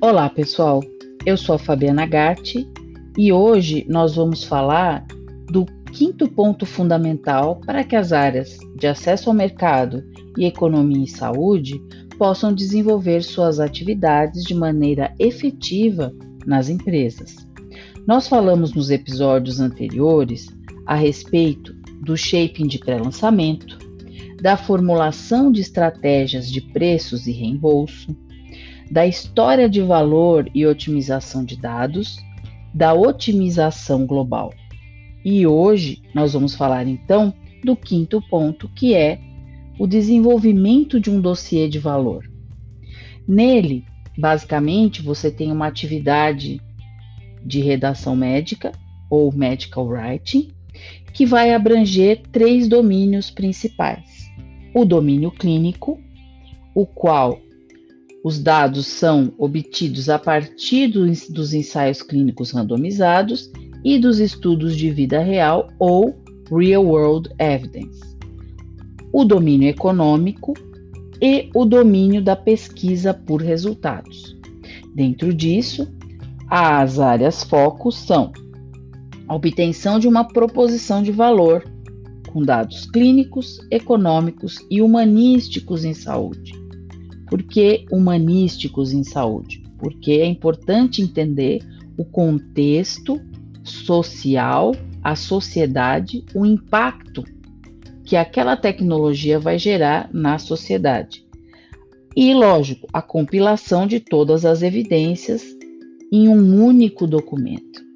Olá, pessoal. Eu sou a Fabiana Gatti e hoje nós vamos falar do quinto ponto fundamental para que as áreas de acesso ao mercado e economia e saúde possam desenvolver suas atividades de maneira efetiva nas empresas. Nós falamos nos episódios anteriores a respeito do shaping de pré-lançamento, da formulação de estratégias de preços e reembolso, da história de valor e otimização de dados, da otimização global. E hoje nós vamos falar então do quinto ponto, que é o desenvolvimento de um dossiê de valor. Nele, basicamente, você tem uma atividade de redação médica ou medical writing, que vai abranger três domínios principais: o domínio clínico, o qual os dados são obtidos a partir dos ensaios clínicos randomizados e dos estudos de vida real ou Real World Evidence. O domínio econômico e o domínio da pesquisa por resultados. Dentro disso, as áreas focos são a obtenção de uma proposição de valor com dados clínicos, econômicos e humanísticos em saúde por que humanísticos em saúde? Porque é importante entender o contexto social, a sociedade, o impacto que aquela tecnologia vai gerar na sociedade. E, lógico, a compilação de todas as evidências em um único documento.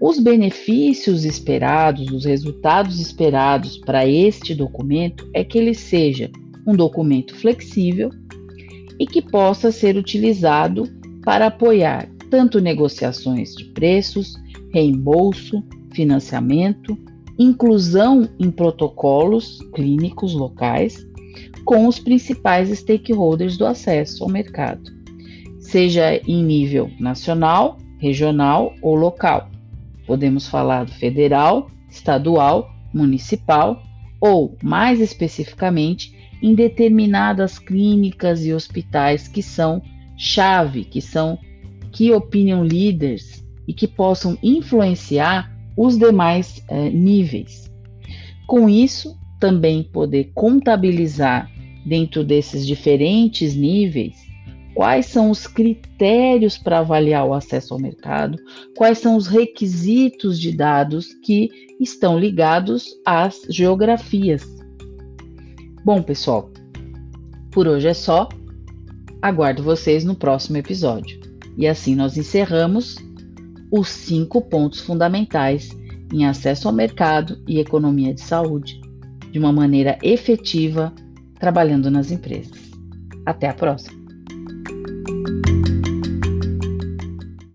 Os benefícios esperados, os resultados esperados para este documento é que ele seja um documento flexível e que possa ser utilizado para apoiar tanto negociações de preços, reembolso, financiamento, inclusão em protocolos clínicos locais com os principais stakeholders do acesso ao mercado, seja em nível nacional, regional ou local. Podemos falar do federal, estadual, municipal ou, mais especificamente, em determinadas clínicas e hospitais que são chave, que são key opinion leaders e que possam influenciar os demais eh, níveis. Com isso, também poder contabilizar dentro desses diferentes níveis quais são os critérios para avaliar o acesso ao mercado, quais são os requisitos de dados que estão ligados às geografias Bom, pessoal, por hoje é só. Aguardo vocês no próximo episódio. E assim nós encerramos os cinco pontos fundamentais em acesso ao mercado e economia de saúde de uma maneira efetiva, trabalhando nas empresas. Até a próxima!